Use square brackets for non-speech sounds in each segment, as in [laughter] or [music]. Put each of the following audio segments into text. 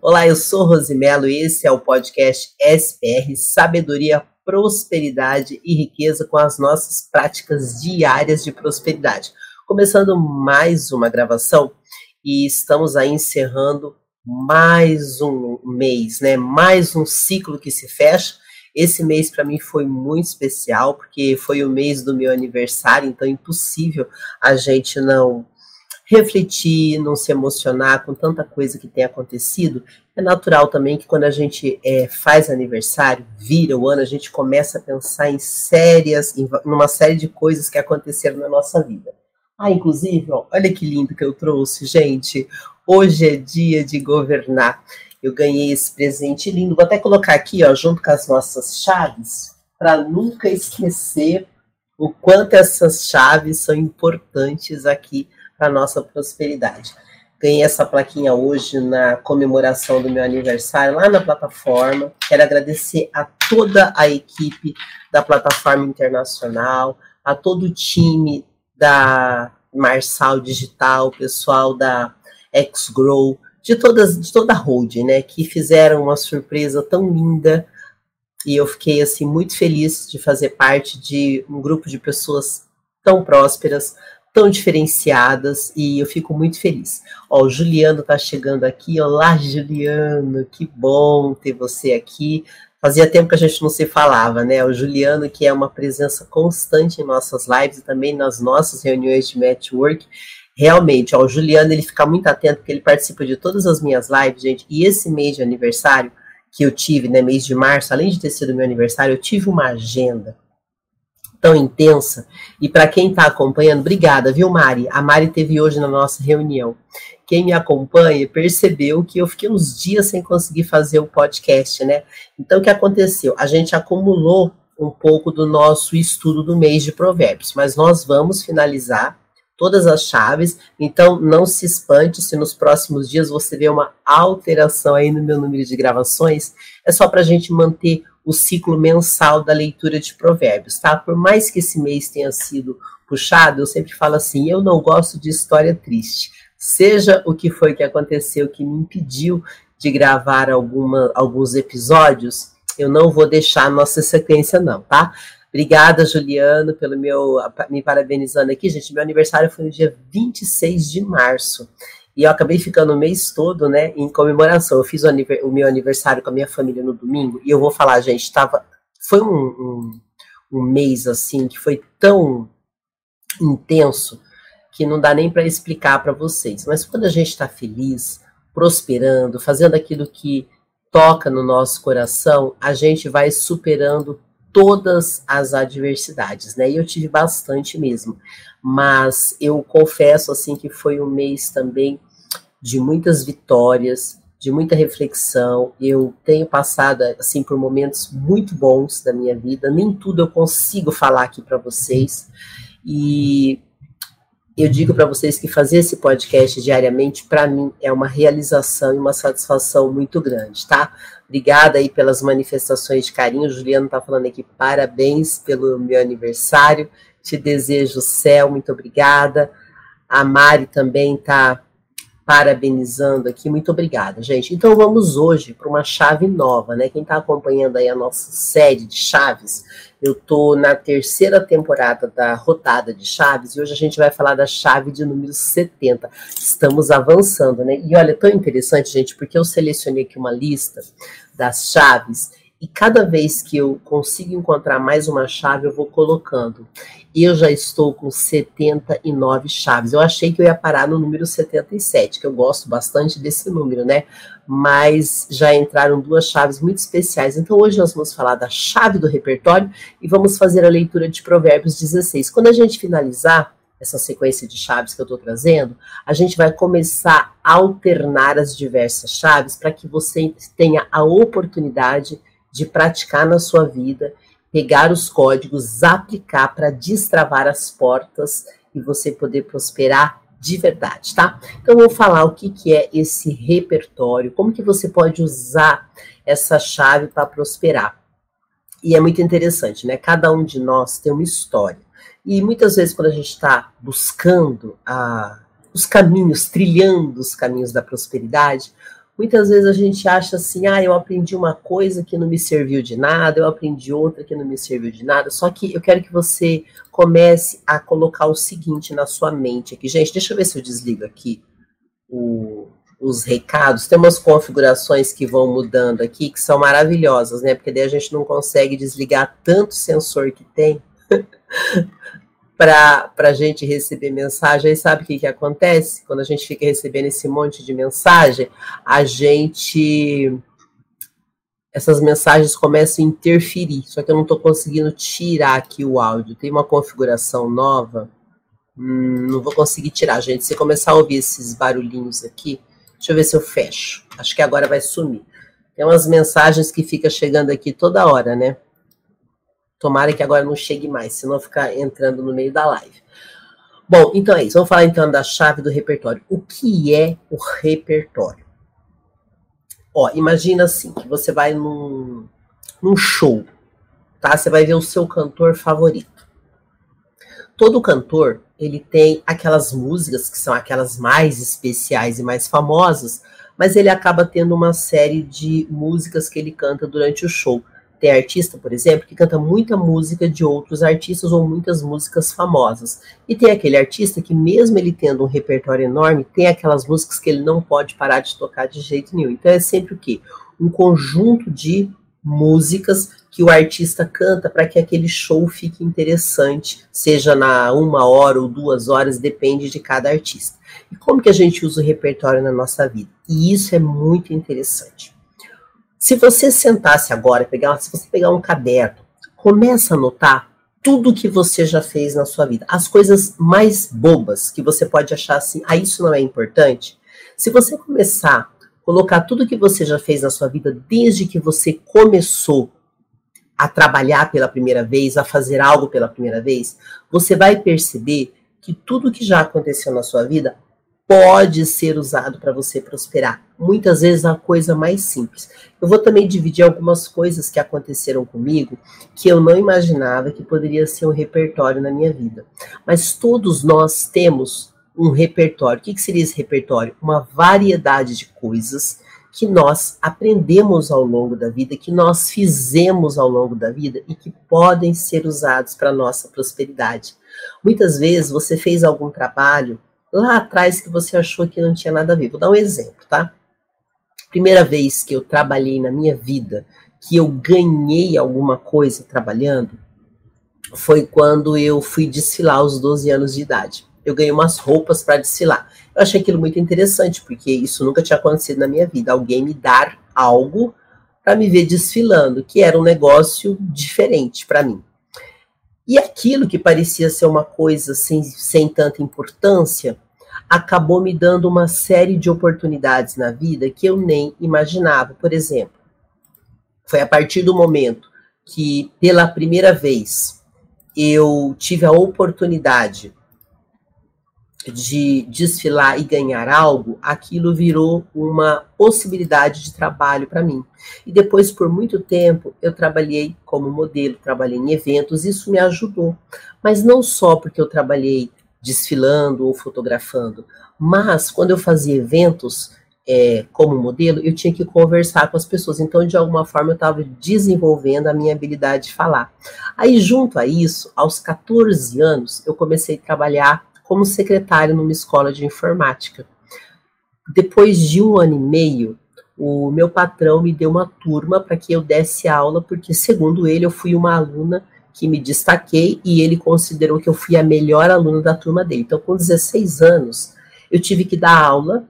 Olá, eu sou Rosimelo e esse é o podcast SPR Sabedoria, Prosperidade e Riqueza com as nossas práticas diárias de prosperidade. Começando mais uma gravação e estamos aí encerrando mais um mês, né? Mais um ciclo que se fecha. Esse mês para mim foi muito especial porque foi o mês do meu aniversário, então é impossível a gente não refletir, não se emocionar com tanta coisa que tem acontecido. É natural também que quando a gente é, faz aniversário, vira o ano, a gente começa a pensar em sérias, em uma série de coisas que aconteceram na nossa vida. Ah, inclusive, ó, olha que lindo que eu trouxe, gente. Hoje é dia de governar. Eu ganhei esse presente lindo. Vou até colocar aqui, ó, junto com as nossas chaves, para nunca esquecer o quanto essas chaves são importantes aqui a nossa prosperidade. Ganhei essa plaquinha hoje na comemoração do meu aniversário lá na plataforma. Quero agradecer a toda a equipe da plataforma internacional, a todo o time da Marçal Digital, o pessoal da XGrow, de todas, de toda a holding, né, que fizeram uma surpresa tão linda e eu fiquei assim muito feliz de fazer parte de um grupo de pessoas tão prósperas, tão diferenciadas e eu fico muito feliz. Ó, o Juliano tá chegando aqui. Olá, Juliano, que bom ter você aqui. Fazia tempo que a gente não se falava, né? O Juliano, que é uma presença constante em nossas lives e também nas nossas reuniões de network. Realmente, ó, o Juliano, ele fica muito atento, porque ele participa de todas as minhas lives, gente. E esse mês de aniversário que eu tive, né, mês de março, além de ter sido meu aniversário, eu tive uma agenda tão intensa. E para quem está acompanhando, obrigada, viu, Mari? A Mari teve hoje na nossa reunião. Quem me acompanha percebeu que eu fiquei uns dias sem conseguir fazer o podcast, né? Então, o que aconteceu? A gente acumulou um pouco do nosso estudo do mês de provérbios, mas nós vamos finalizar todas as chaves, então não se espante se nos próximos dias você vê uma alteração aí no meu número de gravações, é só para a gente manter o ciclo mensal da leitura de provérbios, tá? Por mais que esse mês tenha sido puxado, eu sempre falo assim, eu não gosto de história triste. Seja o que foi que aconteceu que me impediu de gravar alguma, alguns episódios, eu não vou deixar a nossa sequência não, tá? Obrigada, Juliano, pelo meu me parabenizando aqui, gente. Meu aniversário foi no dia 26 de março. E eu acabei ficando o mês todo, né, em comemoração. Eu fiz o, o, meu aniversário com a minha família no domingo, e eu vou falar, gente, tava, foi um, um, um mês, assim, que foi tão intenso, que não dá nem para explicar para vocês. Mas quando a gente está feliz, prosperando, fazendo aquilo que toca no nosso coração, a gente vai superando todas as adversidades, né? E eu tive bastante mesmo. Mas eu confesso assim que foi um mês também de muitas vitórias, de muita reflexão. Eu tenho passado assim por momentos muito bons da minha vida. Nem tudo eu consigo falar aqui para vocês. E eu digo para vocês que fazer esse podcast diariamente para mim é uma realização e uma satisfação muito grande, tá? Obrigada aí pelas manifestações de carinho. O Juliano está falando aqui parabéns pelo meu aniversário. Te desejo céu, muito obrigada. A Mari também está parabenizando aqui. Muito obrigada, gente. Então vamos hoje para uma chave nova, né? Quem está acompanhando aí a nossa série de chaves, eu tô na terceira temporada da rodada de chaves e hoje a gente vai falar da chave de número 70. Estamos avançando, né? E olha, tão interessante, gente, porque eu selecionei aqui uma lista das chaves e cada vez que eu consigo encontrar mais uma chave, eu vou colocando. Eu já estou com 79 chaves. Eu achei que eu ia parar no número 77, que eu gosto bastante desse número, né? Mas já entraram duas chaves muito especiais. Então hoje nós vamos falar da chave do repertório e vamos fazer a leitura de Provérbios 16. Quando a gente finalizar, essa sequência de chaves que eu estou trazendo, a gente vai começar a alternar as diversas chaves para que você tenha a oportunidade de praticar na sua vida, pegar os códigos, aplicar para destravar as portas e você poder prosperar de verdade, tá? Então vou falar o que, que é esse repertório, como que você pode usar essa chave para prosperar. E é muito interessante, né? Cada um de nós tem uma história. E muitas vezes quando a gente está buscando a, os caminhos, trilhando os caminhos da prosperidade, Muitas vezes a gente acha assim, ah, eu aprendi uma coisa que não me serviu de nada, eu aprendi outra que não me serviu de nada. Só que eu quero que você comece a colocar o seguinte na sua mente aqui. Gente, deixa eu ver se eu desligo aqui o, os recados. Tem umas configurações que vão mudando aqui que são maravilhosas, né? Porque daí a gente não consegue desligar tanto sensor que tem. [laughs] para a gente receber mensagem. Aí sabe o que, que acontece? Quando a gente fica recebendo esse monte de mensagem, a gente. Essas mensagens começam a interferir, só que eu não estou conseguindo tirar aqui o áudio. Tem uma configuração nova, hum, não vou conseguir tirar, gente. Se começar a ouvir esses barulhinhos aqui, deixa eu ver se eu fecho. Acho que agora vai sumir. Tem umas mensagens que fica chegando aqui toda hora, né? Tomara que agora não chegue mais, senão ficar entrando no meio da live. Bom, então é isso. Vamos falar então da chave do repertório. O que é o repertório? Ó, imagina assim, que você vai num, num show, tá? Você vai ver o seu cantor favorito. Todo cantor, ele tem aquelas músicas que são aquelas mais especiais e mais famosas, mas ele acaba tendo uma série de músicas que ele canta durante o show. Tem artista, por exemplo, que canta muita música de outros artistas ou muitas músicas famosas. E tem aquele artista que, mesmo ele tendo um repertório enorme, tem aquelas músicas que ele não pode parar de tocar de jeito nenhum. Então é sempre o quê? Um conjunto de músicas que o artista canta para que aquele show fique interessante, seja na uma hora ou duas horas, depende de cada artista. E como que a gente usa o repertório na nossa vida? E isso é muito interessante. Se você sentasse agora, pegar, se você pegar um caderno, começa a anotar tudo que você já fez na sua vida, as coisas mais bobas que você pode achar assim, ah, isso não é importante. Se você começar a colocar tudo que você já fez na sua vida desde que você começou a trabalhar pela primeira vez, a fazer algo pela primeira vez, você vai perceber que tudo que já aconteceu na sua vida pode ser usado para você prosperar. Muitas vezes a coisa mais simples. Eu vou também dividir algumas coisas que aconteceram comigo que eu não imaginava que poderia ser um repertório na minha vida. Mas todos nós temos um repertório. O que, que seria esse repertório? Uma variedade de coisas que nós aprendemos ao longo da vida, que nós fizemos ao longo da vida e que podem ser usados para nossa prosperidade. Muitas vezes você fez algum trabalho lá atrás que você achou que não tinha nada a ver. Vou dar um exemplo, tá? Primeira vez que eu trabalhei na minha vida, que eu ganhei alguma coisa trabalhando, foi quando eu fui desfilar aos 12 anos de idade. Eu ganhei umas roupas para desfilar. Eu achei aquilo muito interessante, porque isso nunca tinha acontecido na minha vida. Alguém me dar algo para me ver desfilando, que era um negócio diferente para mim. E aquilo que parecia ser uma coisa sem, sem tanta importância, acabou me dando uma série de oportunidades na vida que eu nem imaginava. Por exemplo, foi a partir do momento que, pela primeira vez, eu tive a oportunidade de desfilar e ganhar algo, aquilo virou uma possibilidade de trabalho para mim. E depois, por muito tempo, eu trabalhei como modelo, trabalhei em eventos, isso me ajudou. Mas não só porque eu trabalhei desfilando ou fotografando, mas quando eu fazia eventos é, como modelo, eu tinha que conversar com as pessoas. Então, de alguma forma, eu estava desenvolvendo a minha habilidade de falar. Aí, junto a isso, aos 14 anos, eu comecei a trabalhar como secretário numa escola de informática. Depois de um ano e meio, o meu patrão me deu uma turma para que eu desse aula, porque, segundo ele, eu fui uma aluna que me destaquei e ele considerou que eu fui a melhor aluna da turma dele. Então, com 16 anos, eu tive que dar aula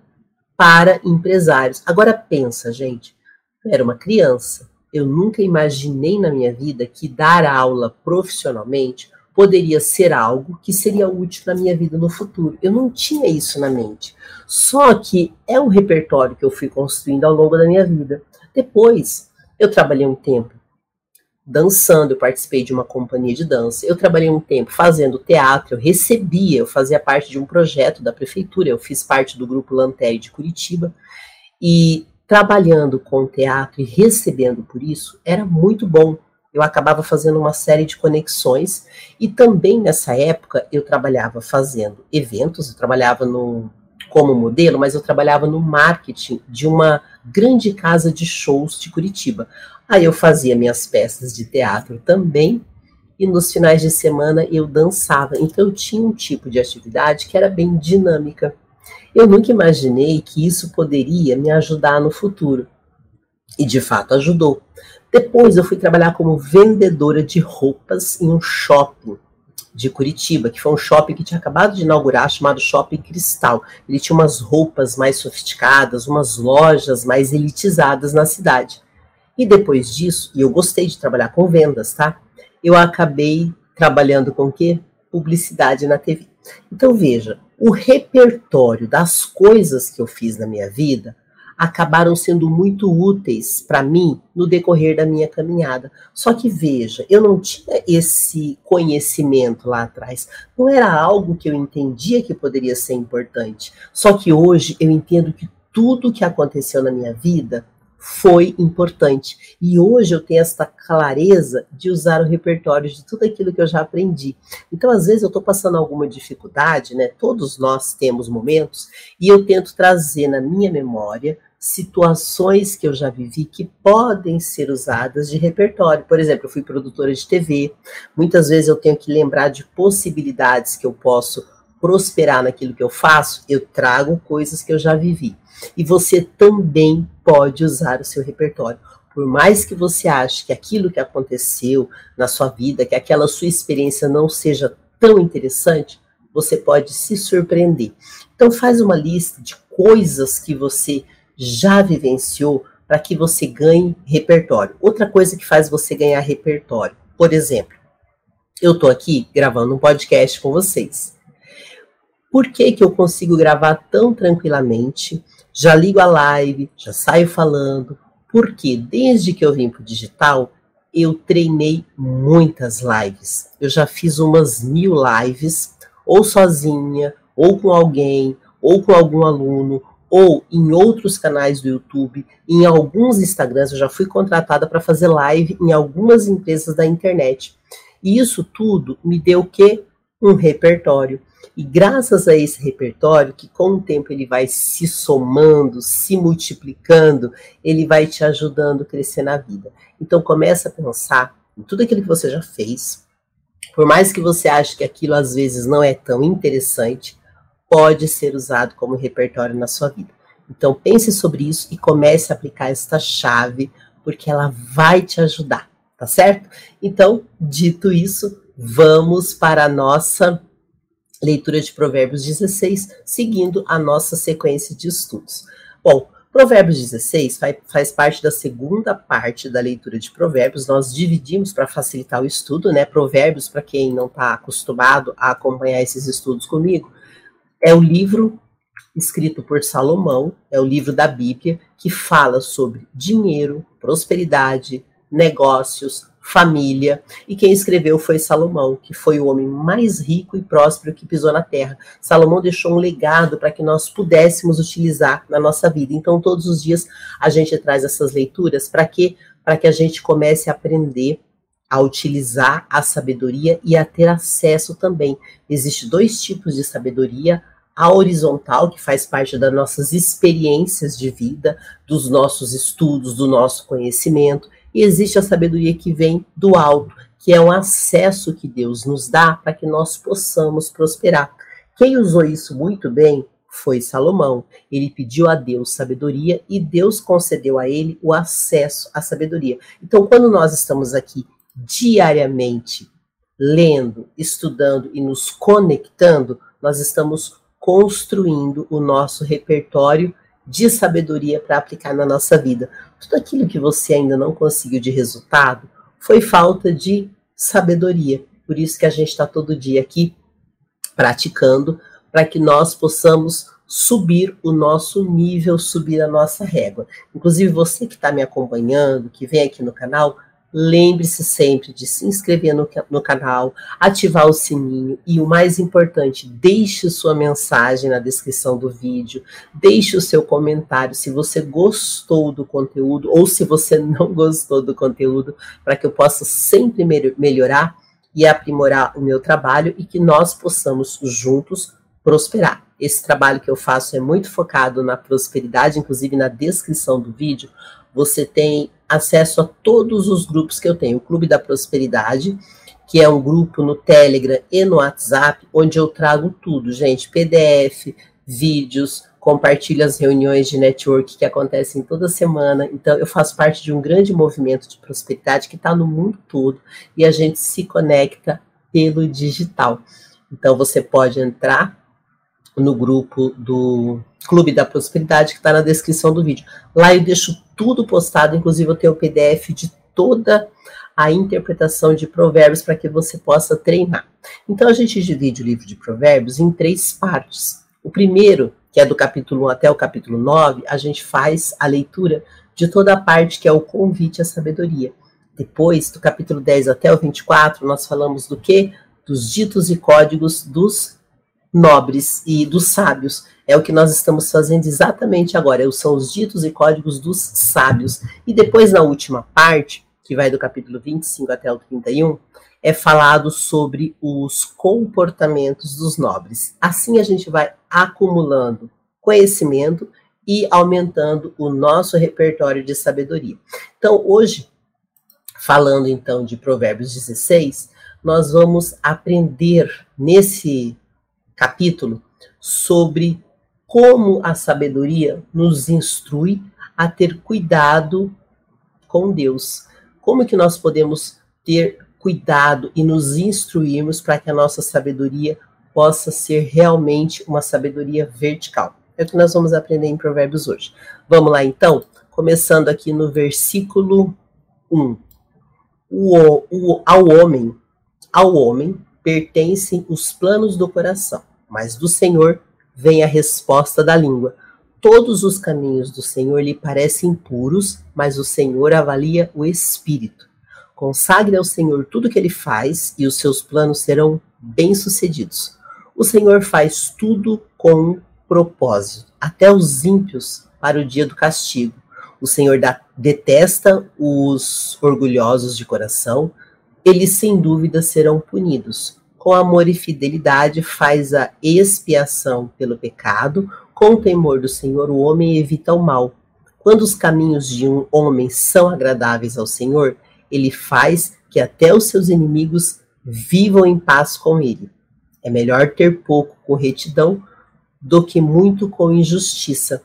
para empresários. Agora pensa, gente, eu era uma criança. Eu nunca imaginei na minha vida que dar aula profissionalmente poderia ser algo que seria útil na minha vida no futuro. Eu não tinha isso na mente. Só que é um repertório que eu fui construindo ao longo da minha vida. Depois, eu trabalhei um tempo dançando, eu participei de uma companhia de dança. Eu trabalhei um tempo fazendo teatro, eu recebia, eu fazia parte de um projeto da prefeitura, eu fiz parte do grupo Lanterre de Curitiba. E trabalhando com teatro e recebendo por isso era muito bom, eu acabava fazendo uma série de conexões e também nessa época eu trabalhava fazendo eventos, eu trabalhava no como modelo, mas eu trabalhava no marketing de uma grande casa de shows de Curitiba. Aí eu fazia minhas peças de teatro também, e nos finais de semana eu dançava. Então eu tinha um tipo de atividade que era bem dinâmica. Eu nunca imaginei que isso poderia me ajudar no futuro. E de fato ajudou. Depois eu fui trabalhar como vendedora de roupas em um shopping de Curitiba, que foi um shopping que tinha acabado de inaugurar, chamado Shopping Cristal. Ele tinha umas roupas mais sofisticadas, umas lojas mais elitizadas na cidade. E depois disso, e eu gostei de trabalhar com vendas, tá? Eu acabei trabalhando com o quê? Publicidade na TV. Então veja, o repertório das coisas que eu fiz na minha vida acabaram sendo muito úteis para mim no decorrer da minha caminhada. Só que veja, eu não tinha esse conhecimento lá atrás. Não era algo que eu entendia que poderia ser importante. Só que hoje eu entendo que tudo que aconteceu na minha vida foi importante. E hoje eu tenho essa clareza de usar o repertório de tudo aquilo que eu já aprendi. Então, às vezes, eu estou passando alguma dificuldade, né? Todos nós temos momentos, e eu tento trazer na minha memória situações que eu já vivi que podem ser usadas de repertório. Por exemplo, eu fui produtora de TV, muitas vezes eu tenho que lembrar de possibilidades que eu posso prosperar naquilo que eu faço, eu trago coisas que eu já vivi. E você também pode usar o seu repertório. Por mais que você ache que aquilo que aconteceu na sua vida, que aquela sua experiência não seja tão interessante, você pode se surpreender. Então faz uma lista de coisas que você já vivenciou para que você ganhe repertório. Outra coisa que faz você ganhar repertório, por exemplo, eu estou aqui gravando um podcast com vocês. Por que, que eu consigo gravar tão tranquilamente? Já ligo a live, já saio falando. Porque desde que eu vim para o digital, eu treinei muitas lives. Eu já fiz umas mil lives, ou sozinha, ou com alguém, ou com algum aluno, ou em outros canais do YouTube, em alguns Instagrams, eu já fui contratada para fazer live em algumas empresas da internet. E isso tudo me deu o quê? Um repertório. E graças a esse repertório, que com o tempo ele vai se somando, se multiplicando, ele vai te ajudando a crescer na vida. Então começa a pensar em tudo aquilo que você já fez. Por mais que você ache que aquilo às vezes não é tão interessante, pode ser usado como repertório na sua vida. Então pense sobre isso e comece a aplicar esta chave, porque ela vai te ajudar, tá certo? Então, dito isso, vamos para a nossa leitura de Provérbios 16, seguindo a nossa sequência de estudos. Bom, Provérbios 16 faz, parte da segunda parte da leitura de Provérbios. Nós dividimos para facilitar o estudo, né? Provérbios, para quem não está acostumado a acompanhar esses estudos comigo, é o livro escrito por Salomão, é o livro da Bíblia que fala sobre dinheiro, prosperidade, negócios, família. E quem escreveu foi Salomão, que foi o homem mais rico e próspero que pisou na terra. Salomão deixou um legado para que nós pudéssemos utilizar na nossa vida. Então, todos os dias a gente traz essas leituras para quê? Para que a gente comece a aprender a utilizar a sabedoria e a ter acesso também. Existem dois tipos de sabedoria: a horizontal, que faz parte das nossas experiências de vida, dos nossos estudos, do nosso conhecimento, e existe a sabedoria que vem do alto, que é um acesso que Deus nos dá para que nós possamos prosperar. Quem usou isso muito bem foi Salomão. Ele pediu a Deus sabedoria e Deus concedeu a ele o acesso à sabedoria. Então, quando nós estamos aqui diariamente lendo, estudando e nos conectando, nós estamos construindo o nosso repertório de sabedoria para aplicar na nossa vida. Tudo aquilo que você ainda não conseguiu de resultado foi falta de sabedoria. Por isso que a gente está todo dia aqui praticando para que nós possamos subir o nosso nível, subir a nossa régua. Inclusive, você que está me acompanhando, que vem aqui no canal, Lembre-se sempre de se inscrever no, no, canal, ativar o sininho e o mais importante, deixe sua mensagem na descrição do vídeo, deixe o seu comentário se você gostou do conteúdo ou se você não gostou do conteúdo, para que eu possa sempre melhorar e aprimorar o meu trabalho e que nós possamos juntos prosperar. Esse trabalho que eu faço é muito focado na prosperidade, inclusive na descrição do vídeo, você tem acesso a todos os grupos que eu tenho. O Clube da Prosperidade, que é um grupo no Telegram e no WhatsApp, onde eu trago tudo, gente, PDF, vídeos, compartilho as reuniões de network que acontecem toda semana. Então, eu faço parte de um grande movimento de prosperidade que está no mundo todo e a gente se conecta pelo digital. Então, você pode entrar no grupo do Clube da Prosperidade, que está na descrição do vídeo. Lá eu deixo tudo postado, inclusive eu tenho o PDF de toda a interpretação de provérbios para que você possa treinar. Então a gente divide o livro de provérbios em três partes. O primeiro, que é do capítulo 1 até o capítulo 9, a gente faz a leitura de toda a parte que é o convite à sabedoria. Depois, do capítulo 10 até o 24, nós falamos do que? Dos ditos e códigos dos nobres e dos sábios. É o que nós estamos fazendo exatamente agora. São os ditos e códigos dos sábios. E depois, na última parte, que vai do capítulo 25 até o 31, é falado sobre os comportamentos dos nobres. Assim a gente vai acumulando conhecimento e aumentando o nosso repertório de sabedoria. Então, hoje, falando então de Provérbios 16, nós vamos aprender nesse capítulo sobre como a sabedoria nos instrui a ter cuidado com Deus. Como que nós podemos ter cuidado e nos instruirmos para que a nossa sabedoria possa ser realmente uma sabedoria vertical. É o que nós vamos aprender em Provérbios hoje. Vamos lá então, começando aqui no versículo 1. O, o, ao homem, ao homem pertencem os planos do coração, mas do Senhor vem a resposta da língua. Todos os caminhos do Senhor lhe parecem puros, mas o Senhor avalia o espírito. Consagre ao Senhor tudo que ele faz e os seus planos serão bem-sucedidos. O Senhor faz tudo com propósito, até os ímpios para o dia do castigo. O Senhor da, detesta os orgulhosos de coração, eles sem dúvida serão punidos com amor e fidelidade faz a expiação pelo pecado, com o temor do Senhor o homem evita o mal. Quando os caminhos de um homem são agradáveis ao Senhor, ele faz que até os seus inimigos vivam em paz com ele. É melhor ter pouco com retidão do que muito com injustiça.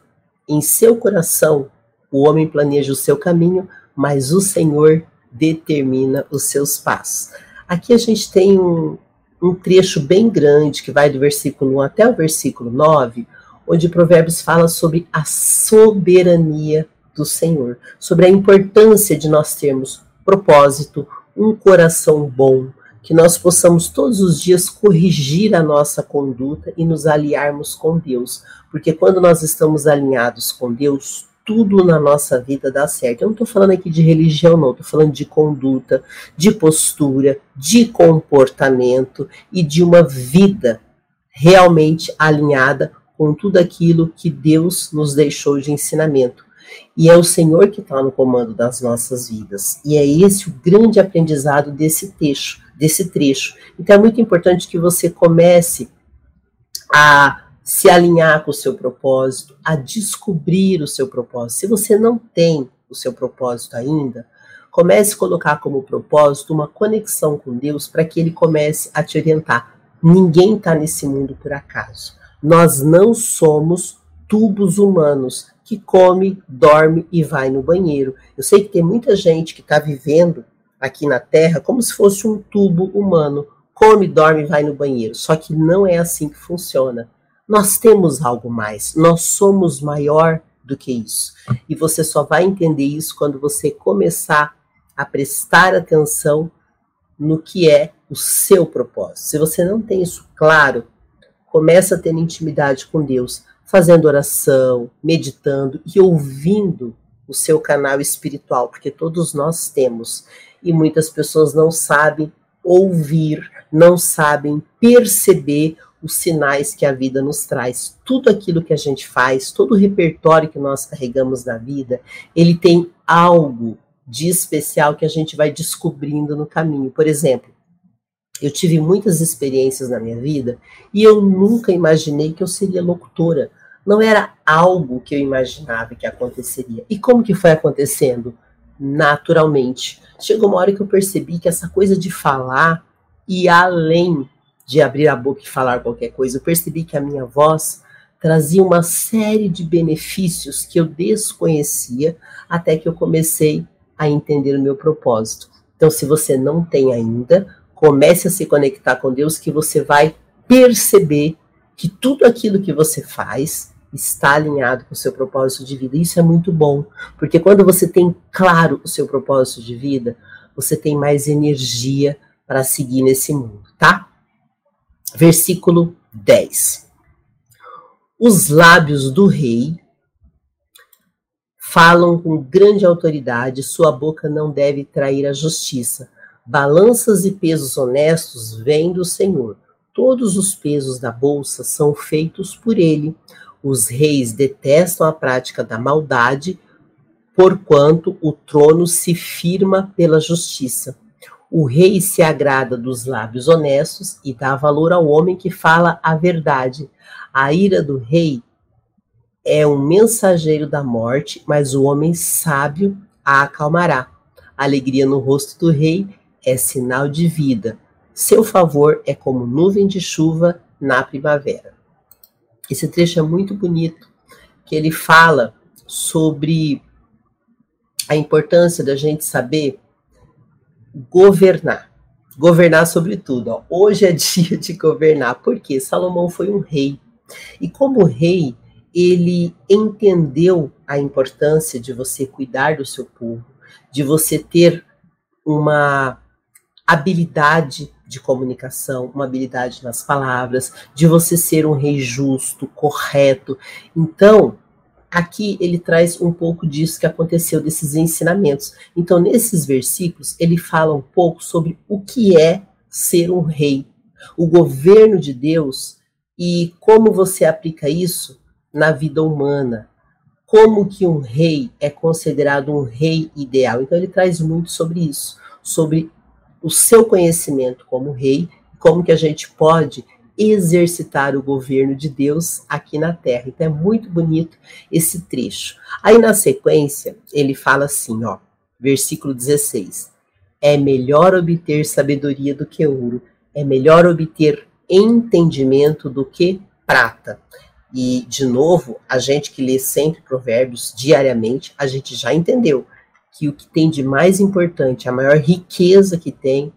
Em seu coração, o homem planeja o seu caminho, mas o Senhor determina os seus passos. Aqui a gente tem um, um trecho bem grande que vai do versículo 1 até o versículo 9, onde Provérbios fala sobre a soberania do Senhor, sobre a importância de nós termos propósito, um coração bom, que nós possamos todos os dias corrigir a nossa conduta e nos aliarmos com Deus, porque quando nós estamos alinhados com Deus, tudo na nossa vida dá certo. Eu não estou falando aqui de religião, não, estou falando de conduta, de postura, de comportamento e de uma vida realmente alinhada com tudo aquilo que Deus nos deixou de ensinamento. E é o Senhor que está no comando das nossas vidas. E é esse o grande aprendizado desse trecho, desse trecho. Então é muito importante que você comece a se alinhar com o seu propósito, a descobrir o seu propósito. Se você não tem o seu propósito ainda, comece a colocar como propósito uma conexão com Deus para que ele comece a te orientar. Ninguém está nesse mundo por acaso. Nós não somos tubos humanos que come, dorme e vai no banheiro. Eu sei que tem muita gente que está vivendo aqui na Terra como se fosse um tubo humano. Come, dorme e vai no banheiro. Só que não é assim que funciona. Nós temos algo mais, nós somos maior do que isso. E você só vai entender isso quando você começar a prestar atenção no que é o seu propósito. Se você não tem isso claro, começa a ter intimidade com Deus, fazendo oração, meditando e ouvindo o seu canal espiritual, porque todos nós temos e muitas pessoas não sabem ouvir, não sabem perceber os sinais que a vida nos traz. Tudo aquilo que a gente faz, todo o repertório que nós carregamos na vida, ele tem algo de especial que a gente vai descobrindo no caminho. Por exemplo, Eu tive muitas experiências na minha vida e eu nunca imaginei que eu seria locutora. Não era algo que eu imaginava que aconteceria. E como que foi acontecendo? Naturalmente. Chegou uma hora que eu percebi que essa coisa de falar e além de abrir a boca e falar qualquer coisa, eu percebi que a minha voz trazia uma série de benefícios que eu desconhecia até que eu comecei a entender o meu propósito. Então, se você não tem ainda, comece a se conectar com Deus que você vai perceber que tudo aquilo que você faz está alinhado com o seu propósito de vida. Isso é muito bom, porque quando você tem claro o seu propósito de vida, você tem mais energia para seguir nesse mundo, tá? Versículo 10. Os lábios do rei falam com grande autoridade, sua boca não deve trair a justiça. Balanças e pesos honestos vêm do Senhor. Todos os pesos da bolsa são feitos por ele. Os reis detestam a prática da maldade, porquanto o trono se firma pela justiça. O rei se agrada dos lábios honestos e dá valor ao homem que fala a verdade. A ira do rei é um mensageiro da morte, mas o homem sábio a acalmará. A alegria no rosto do rei é sinal de vida. Seu favor é como nuvem de chuva na primavera. Esse trecho é muito bonito, que ele fala sobre a importância da gente saber governar. Governar sobre tudo. Ó. Hoje é [laughs] dia de governar, porque Salomão foi um rei. E como rei, ele entendeu a importância de você cuidar do seu povo, de você ter uma habilidade de comunicação, uma habilidade nas palavras, de você ser um rei justo, correto. Então, aqui ele traz um pouco disso que aconteceu, desses ensinamentos. Então, nesses versículos, ele fala um pouco sobre o que é ser um rei, o governo de Deus e como você aplica isso na vida humana. Como que um rei é considerado um rei ideal? Então ele traz muito sobre isso, sobre o seu conhecimento como rei, como que a gente pode exercitar o governo de Deus aqui na terra. Então é muito bonito esse trecho. Aí na sequência, ele fala assim, ó, versículo 16: É melhor obter sabedoria do que ouro, é melhor obter entendimento do que prata. E, de novo, a gente que lê sempre provérbios diariamente, a gente já entendeu que o que tem de mais importante, a maior riqueza que tem,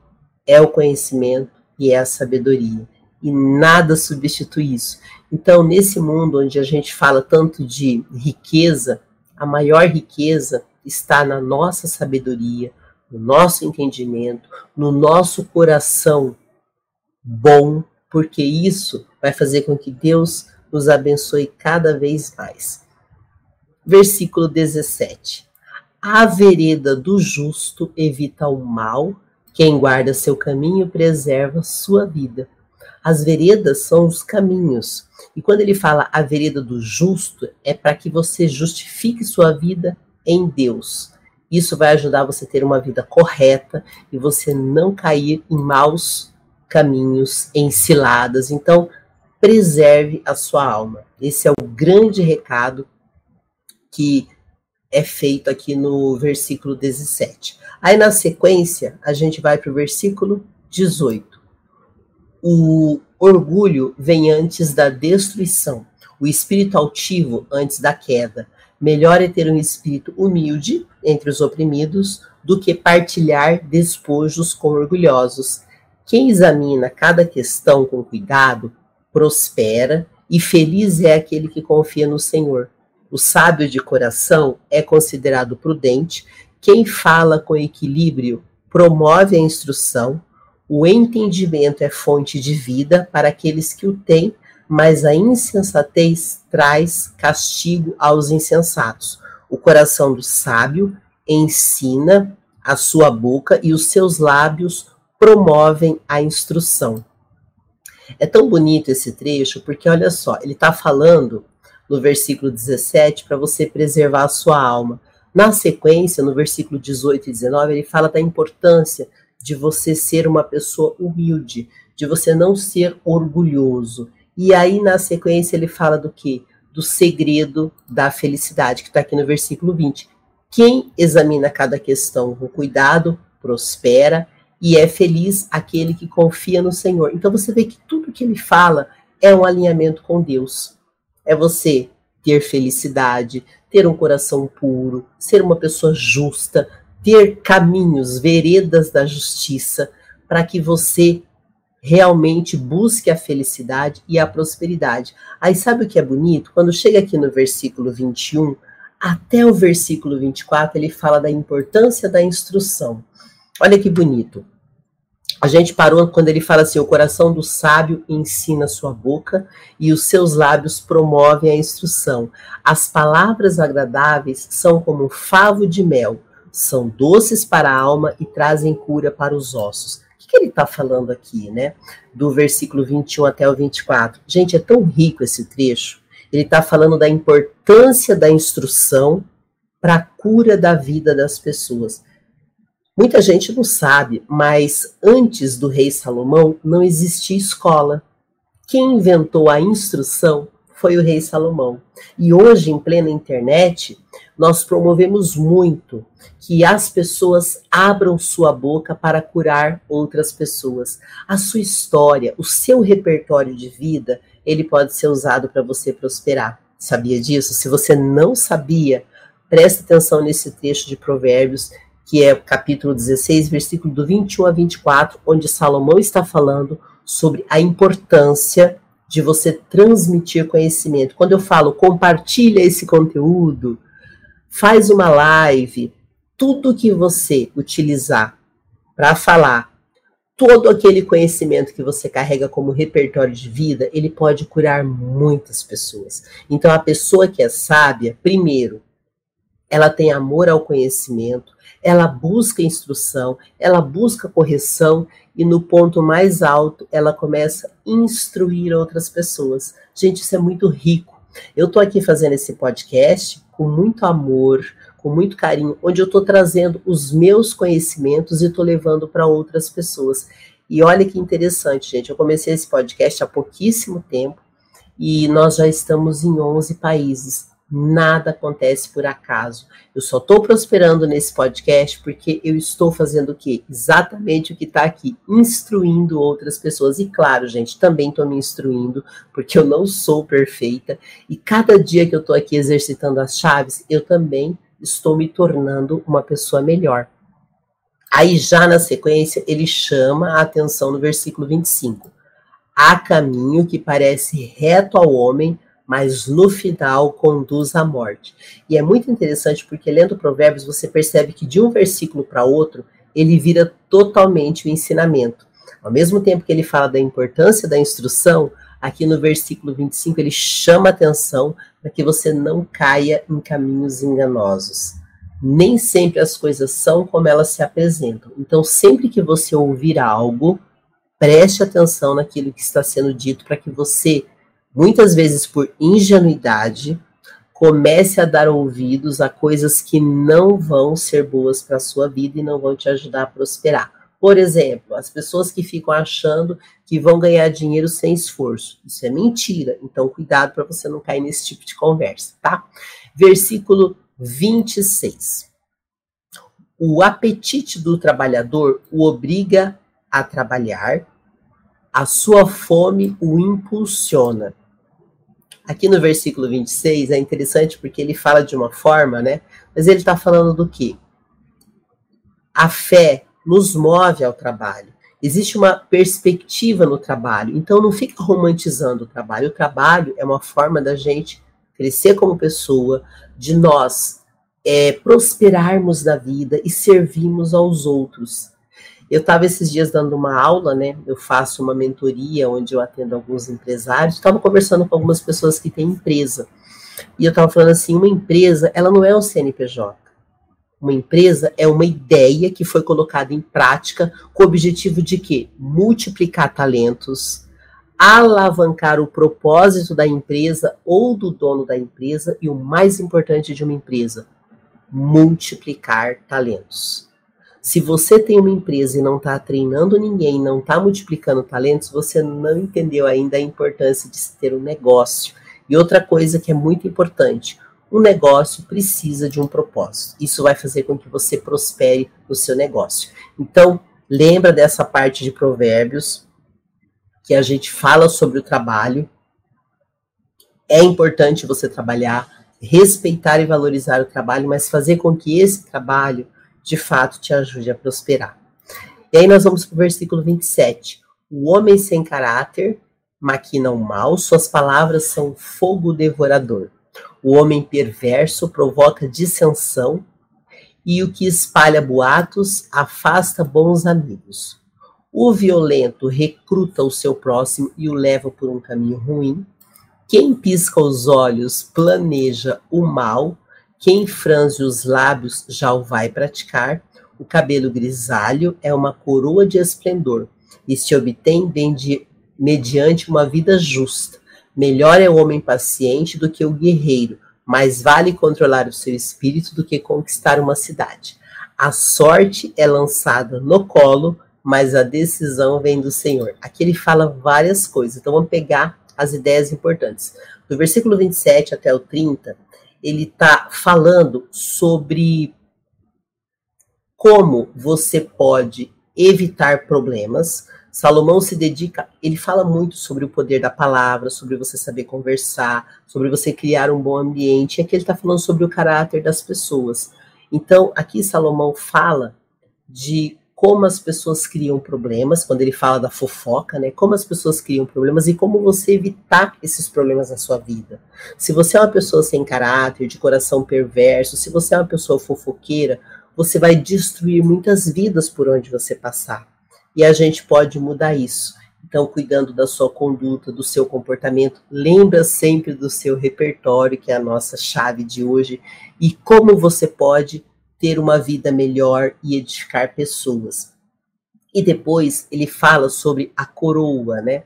é o conhecimento e é a sabedoria. E nada substitui isso. Então, nesse mundo onde a gente fala tanto de riqueza, a maior riqueza está na nossa sabedoria, no nosso entendimento, no nosso coração bom, porque isso vai fazer com que Deus nos abençoe cada vez mais. Versículo 17. A vereda do justo evita o mal, quem guarda seu caminho preserva sua vida. As veredas são os caminhos. E quando ele fala a vereda do justo, é para que você justifique sua vida em Deus. Isso vai ajudar você a ter uma vida correta e você não cair em maus caminhos, em ciladas. Então, preserve a sua alma. Esse é o grande recado que é feito aqui no versículo 17. Aí na sequência, a gente vai para o versículo 18. O orgulho vem antes da destruição, o espírito altivo antes da queda. Melhor é ter um espírito humilde entre os oprimidos do que partilhar despojos com orgulhosos. Quem examina cada questão com cuidado prospera e feliz é aquele que confia no Senhor. O sábio de coração é considerado prudente, quem fala com equilíbrio promove a instrução, o entendimento é fonte de vida para aqueles que o têm, mas a insensatez traz castigo aos insensatos. O coração do sábio ensina a sua boca e os seus lábios promovem a instrução. É tão bonito esse trecho porque olha só, ele está falando no versículo 17, para você preservar a sua alma. Na sequência, no versículo 18 e 19, ele fala da importância de você ser uma pessoa humilde, de você não ser orgulhoso. E aí, na sequência, ele fala do que? Do segredo da felicidade, que está aqui no versículo 20. Quem examina cada questão com cuidado prospera e é feliz aquele que confia no Senhor. Então você vê que tudo que ele fala é um alinhamento com Deus. É você ter felicidade, ter um coração puro, ser uma pessoa justa, ter caminhos, veredas da justiça, para que você realmente busque a felicidade e a prosperidade. Aí sabe o que é bonito? Quando chega aqui no versículo 21, até o versículo 24, ele fala da importância da instrução. Olha que bonito. A gente parou quando ele fala assim: o coração do sábio ensina sua boca e os seus lábios promovem a instrução. As palavras agradáveis são como um favo de mel, são doces para a alma e trazem cura para os ossos. O que ele está falando aqui, né? Do versículo 21 até o 24. Gente, é tão rico esse trecho. Ele está falando da importância da instrução para a cura da vida das pessoas. Muita gente não sabe, mas antes do rei Salomão não existia escola. Quem inventou a instrução foi o rei Salomão. E hoje, em plena internet, nós promovemos muito que as pessoas abram sua boca para curar outras pessoas. A sua história, o seu repertório de vida, ele pode ser usado para você prosperar. Sabia disso? Se você não sabia, preste atenção nesse trecho de Provérbios que é capítulo 16, versículo do 21 a 24, onde Salomão está falando sobre a importância de você transmitir conhecimento. Quando eu falo compartilha esse conteúdo, faz uma live, tudo que você utilizar para falar, todo aquele conhecimento que você carrega como repertório de vida, ele pode curar muitas pessoas. Então a pessoa que é sábia, primeiro, ela tem amor ao conhecimento, ela busca instrução, ela busca correção e no ponto mais alto ela começa a instruir outras pessoas. Gente, isso é muito rico. Eu estou aqui fazendo esse podcast com muito amor, com muito carinho, onde eu estou trazendo os meus conhecimentos e estou levando para outras pessoas. E olha que interessante, gente. Eu comecei esse podcast há pouquíssimo tempo e nós já estamos em 11 países. Nada acontece por acaso. Eu só estou prosperando nesse podcast porque eu estou fazendo o quê? Exatamente o que está aqui, instruindo outras pessoas. E claro, gente, também estou me instruindo, porque eu não sou perfeita. E cada dia que eu estou aqui exercitando as chaves, eu também estou me tornando uma pessoa melhor. Aí, já na sequência, ele chama a atenção no versículo 25. Há caminho que parece reto ao homem, mas no final conduz à morte. E é muito interessante porque lendo Provérbios você percebe que de um versículo para outro ele vira totalmente o ensinamento. Ao mesmo tempo que ele fala da importância da instrução, aqui no versículo 25 ele chama atenção para que você não caia em caminhos enganosos. Nem sempre as coisas são como elas se apresentam. Então, sempre que você ouvir algo, preste atenção naquilo que está sendo dito para que você muitas vezes por ingenuidade, comece a dar ouvidos a coisas que não vão ser boas para a sua vida e não vão te ajudar a prosperar. Por exemplo, as pessoas que ficam achando que vão ganhar dinheiro sem esforço. Isso é mentira. Então, cuidado para você não cair nesse tipo de conversa, tá? Versículo 26. O apetite do trabalhador o obriga a trabalhar, a sua fome o impulsiona. Aqui no versículo 26 é interessante porque ele fala de uma forma, né? Mas ele está falando do quê? A fé nos move ao trabalho. Existe uma perspectiva no trabalho. Então não fica romantizando o trabalho. O trabalho é uma forma da gente crescer como pessoa, de nós é, prosperarmos na vida e servirmos aos outros. Eu estava esses dias dando uma aula, né? Eu faço uma mentoria onde eu atendo alguns empresários. Estava conversando com algumas pessoas que têm empresa. E eu estava falando assim: uma empresa, ela não é um CNPJ. Uma empresa é uma ideia que foi colocada em prática com o objetivo de quê? Multiplicar talentos, alavancar o propósito da empresa ou do dono da empresa e o mais importante de uma empresa, multiplicar talentos. Se você tem uma empresa e não está treinando ninguém, não está multiplicando talentos, você não entendeu ainda a importância de se ter um negócio. E outra coisa que é muito importante, um negócio precisa de um propósito. Isso vai fazer com que você prospere no seu negócio. Então, lembra dessa parte de provérbios que a gente fala sobre o trabalho. É importante você trabalhar, respeitar e valorizar o trabalho, mas fazer com que esse trabalho de fato te ajude a prosperar. E aí nós vamos para o versículo 27. O homem sem caráter maquina o mal, suas palavras são fogo devorador. O homem perverso provoca dissensão, e o que espalha boatos afasta bons amigos. O violento recruta o seu próximo e o leva por um caminho ruim. Quem pisca os olhos planeja o mal quem franze os lábios já o vai praticar. O cabelo grisalho é uma coroa de esplendor e se obtém de, mediante uma vida justa. Melhor é o homem paciente do que o guerreiro, mais vale controlar o seu espírito do que conquistar uma cidade. A sorte é lançada no colo, mas a decisão vem do Senhor. Aqui ele fala várias coisas, então vamos pegar as ideias importantes. Do versículo 27 até o 30, ele está falando sobre como você pode evitar problemas. Salomão se dedica, ele fala muito sobre o poder da palavra, sobre você saber conversar, sobre você criar um bom ambiente. E aqui ele está falando sobre o caráter das pessoas. Então, aqui Salomão fala de como as pessoas criam problemas, quando ele fala da fofoca, né? Como as pessoas criam problemas e como você evitar esses problemas na sua vida. Se você é uma pessoa sem caráter, de coração perverso, se você é uma pessoa fofoqueira, você vai destruir muitas vidas por onde você passar. E a gente pode mudar isso. Então, cuidando da sua conduta, do seu comportamento, lembra sempre do seu repertório, que é a nossa chave de hoje, e como você pode ter uma vida melhor e edificar pessoas. E depois ele fala sobre a coroa, né?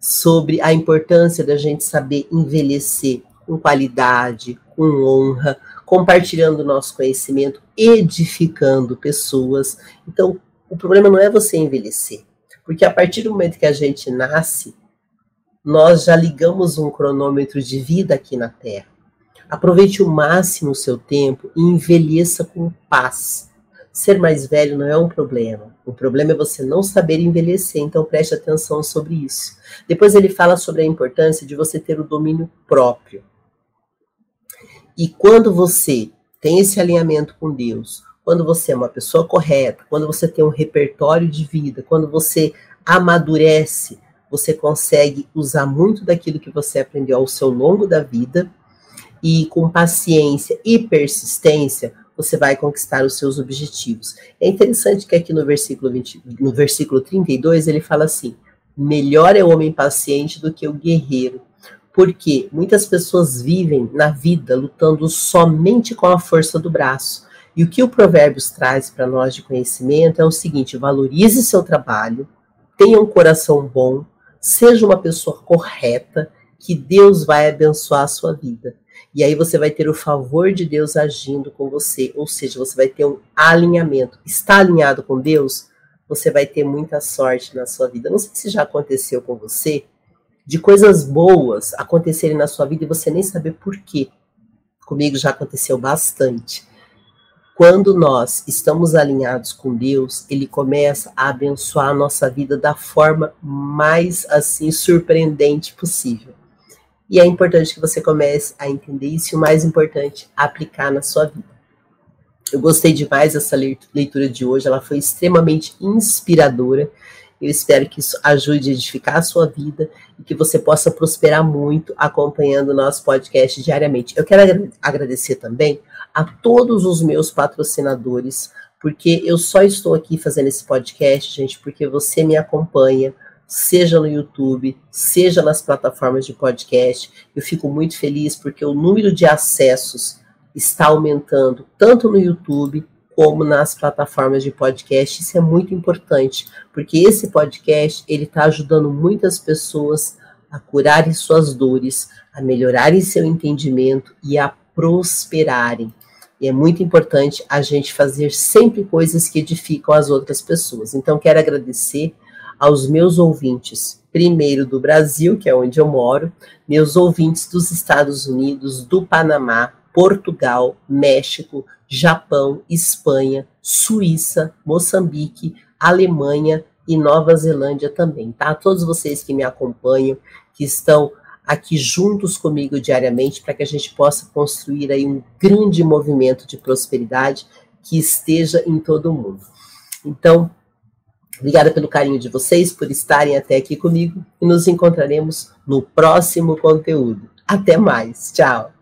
Sobre a importância da gente saber envelhecer com qualidade, com honra, compartilhando o nosso conhecimento, edificando pessoas. Então, o problema não é você envelhecer, porque a partir do momento que a gente nasce, nós já ligamos um cronômetro de vida aqui na Terra. Aproveite o máximo o seu tempo e envelheça com paz. Ser mais velho não é um problema. O problema é você não saber envelhecer, então preste atenção sobre isso. Depois ele fala sobre a importância de você ter o domínio próprio. E quando você tem esse alinhamento com Deus, quando você é uma pessoa correta, quando você tem um repertório de vida, quando você amadurece, você consegue usar muito daquilo que você aprendeu ao seu longo da vida e com paciência e persistência, você vai conquistar os seus objetivos. É interessante que aqui no versículo, 20, no versículo 32 ele fala assim: melhor é o homem paciente do que o guerreiro. Porque muitas pessoas vivem na vida lutando somente com a força do braço. E o que o Provérbios traz para nós de conhecimento é o seguinte: valorize seu trabalho, tenha um coração bom, seja uma pessoa correta, que Deus vai abençoar a sua vida. E aí você vai ter o favor de Deus agindo com você, ou seja, você vai ter um alinhamento. Está alinhado com Deus? Você vai ter muita sorte na sua vida. Não sei se já aconteceu com você, de coisas boas acontecerem na sua vida e você nem saber por quê. Comigo já aconteceu bastante. Quando nós estamos alinhados com Deus, ele começa a abençoar a nossa vida da forma mais assim surpreendente possível. E é importante que você comece a entender isso e o mais importante, aplicar na sua vida. Eu gostei demais dessa leitura de hoje, ela foi extremamente inspiradora. Eu espero que isso ajude a edificar a sua vida e que você possa prosperar muito acompanhando o nosso podcast diariamente. Eu quero agradecer também a todos os meus patrocinadores, porque eu só estou aqui fazendo esse podcast, gente, porque você me acompanha, seja no YouTube, seja nas plataformas de podcast. Eu fico muito feliz porque o número de acessos está aumentando tanto no YouTube como nas plataformas de podcast. Isso é muito importante, porque esse podcast ele está ajudando muitas pessoas a curarem suas dores, a melhorarem seu entendimento e a prosperarem. E é muito importante a gente fazer sempre coisas que edificam as outras pessoas. Então, quero agradecer aos meus ouvintes, primeiro do Brasil, que é onde eu moro, meus ouvintes dos Estados Unidos, do Panamá, Portugal, México, Japão, Espanha, Suíça, Moçambique, Alemanha e Nova Zelândia também, tá? Todos vocês que me acompanham, que estão aqui juntos comigo diariamente para que a gente possa construir aí um grande movimento de prosperidade que esteja em todo o mundo. Então, obrigada pelo carinho de vocês, por estarem até aqui comigo e nos encontraremos no próximo conteúdo. Até mais. Tchau.